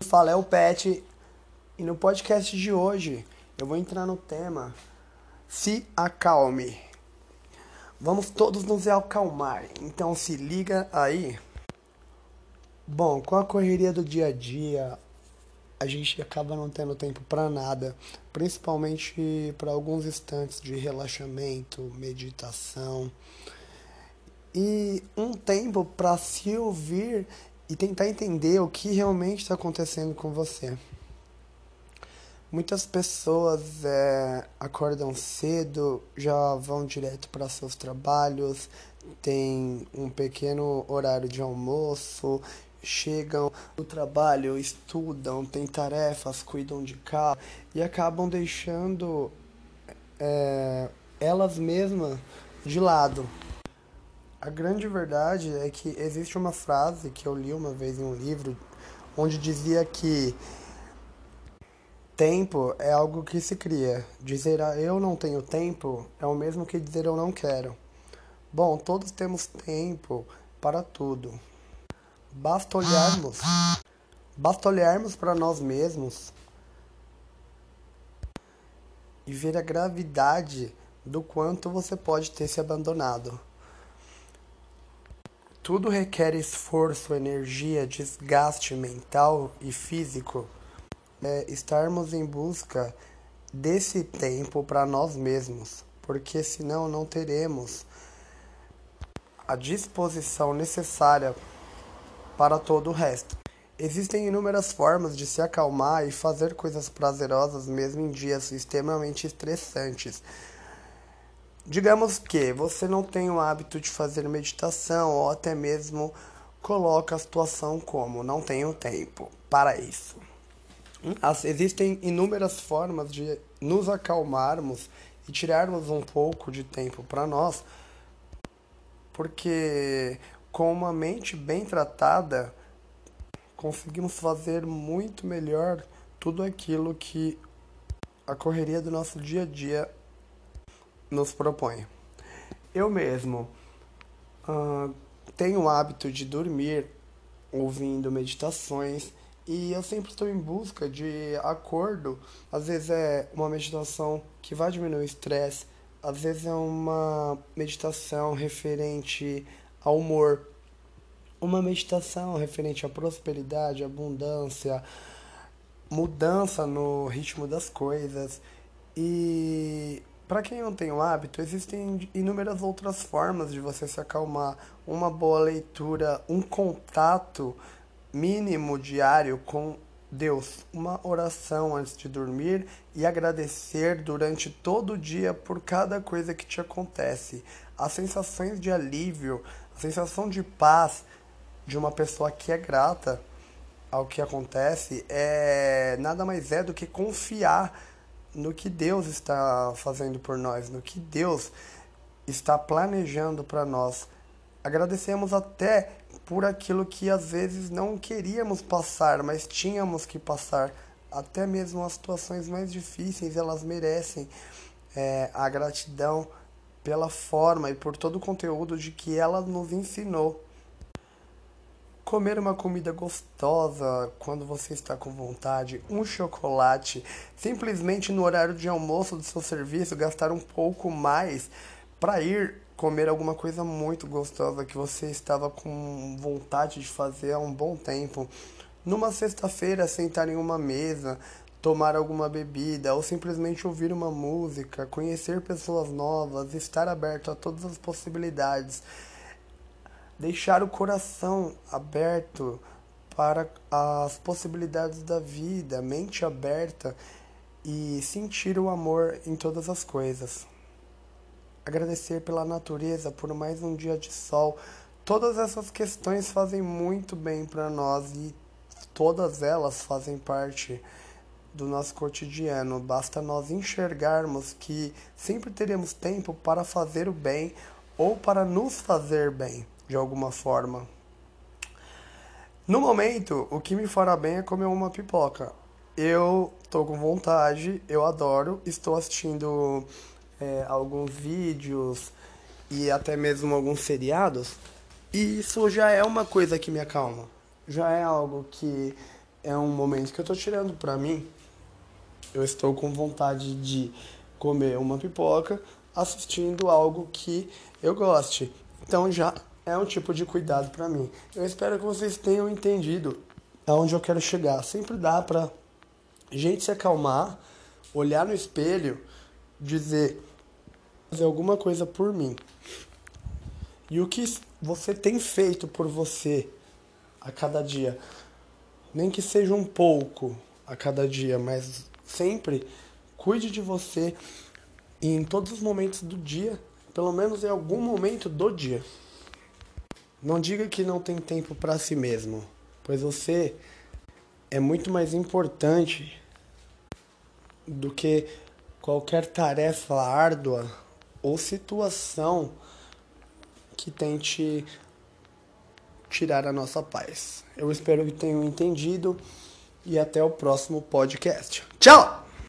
Fala, é o Pet. E no podcast de hoje eu vou entrar no tema Se acalme. Vamos todos nos acalmar. Então se liga aí. Bom, com a correria do dia a dia, a gente acaba não tendo tempo para nada, principalmente para alguns instantes de relaxamento, meditação e um tempo para se ouvir e tentar entender o que realmente está acontecendo com você. Muitas pessoas é, acordam cedo, já vão direto para seus trabalhos, tem um pequeno horário de almoço, chegam do trabalho, estudam, têm tarefas, cuidam de casa e acabam deixando é, elas mesmas de lado. A grande verdade é que existe uma frase que eu li uma vez em um livro onde dizia que tempo é algo que se cria. Dizer ah, eu não tenho tempo é o mesmo que dizer eu não quero. Bom, todos temos tempo para tudo. Basta olharmos, basta olharmos para nós mesmos e ver a gravidade do quanto você pode ter se abandonado. Tudo requer esforço, energia, desgaste mental e físico. É estarmos em busca desse tempo para nós mesmos, porque senão não teremos a disposição necessária para todo o resto. Existem inúmeras formas de se acalmar e fazer coisas prazerosas mesmo em dias extremamente estressantes. Digamos que você não tem o hábito de fazer meditação ou até mesmo coloca a situação como não tenho tempo para isso. As, existem inúmeras formas de nos acalmarmos e tirarmos um pouco de tempo para nós, porque com uma mente bem tratada conseguimos fazer muito melhor tudo aquilo que a correria do nosso dia a dia nos propõe. Eu mesmo uh, tenho o hábito de dormir ouvindo meditações e eu sempre estou em busca de acordo. Às vezes é uma meditação que vai diminuir o estresse, às vezes é uma meditação referente ao humor, uma meditação referente à prosperidade, abundância, mudança no ritmo das coisas. E para quem não tem o hábito, existem inúmeras outras formas de você se acalmar. Uma boa leitura, um contato mínimo diário com Deus, uma oração antes de dormir e agradecer durante todo o dia por cada coisa que te acontece. As sensações de alívio, a sensação de paz de uma pessoa que é grata ao que acontece é nada mais é do que confiar no que Deus está fazendo por nós, no que Deus está planejando para nós. Agradecemos até por aquilo que às vezes não queríamos passar, mas tínhamos que passar. Até mesmo as situações mais difíceis, elas merecem é, a gratidão pela forma e por todo o conteúdo de que ela nos ensinou. Comer uma comida gostosa quando você está com vontade, um chocolate, simplesmente no horário de almoço do seu serviço gastar um pouco mais para ir comer alguma coisa muito gostosa que você estava com vontade de fazer há um bom tempo. Numa sexta-feira, sentar em uma mesa, tomar alguma bebida ou simplesmente ouvir uma música, conhecer pessoas novas, estar aberto a todas as possibilidades deixar o coração aberto para as possibilidades da vida, mente aberta e sentir o amor em todas as coisas. Agradecer pela natureza por mais um dia de sol. Todas essas questões fazem muito bem para nós e todas elas fazem parte do nosso cotidiano. Basta nós enxergarmos que sempre teremos tempo para fazer o bem ou para nos fazer bem de alguma forma. No momento, o que me fará bem é comer uma pipoca. Eu tô com vontade, eu adoro, estou assistindo é, alguns vídeos e até mesmo alguns seriados, e isso já é uma coisa que me acalma. Já é algo que é um momento que eu tô tirando pra mim. Eu estou com vontade de comer uma pipoca assistindo algo que eu goste. Então já é um tipo de cuidado para mim. Eu espero que vocês tenham entendido aonde eu quero chegar. Sempre dá pra gente se acalmar, olhar no espelho, dizer fazer alguma coisa por mim. E o que você tem feito por você a cada dia? Nem que seja um pouco a cada dia, mas sempre cuide de você em todos os momentos do dia, pelo menos em algum momento do dia. Não diga que não tem tempo para si mesmo, pois você é muito mais importante do que qualquer tarefa árdua ou situação que tente tirar a nossa paz. Eu espero que tenham entendido e até o próximo podcast. Tchau!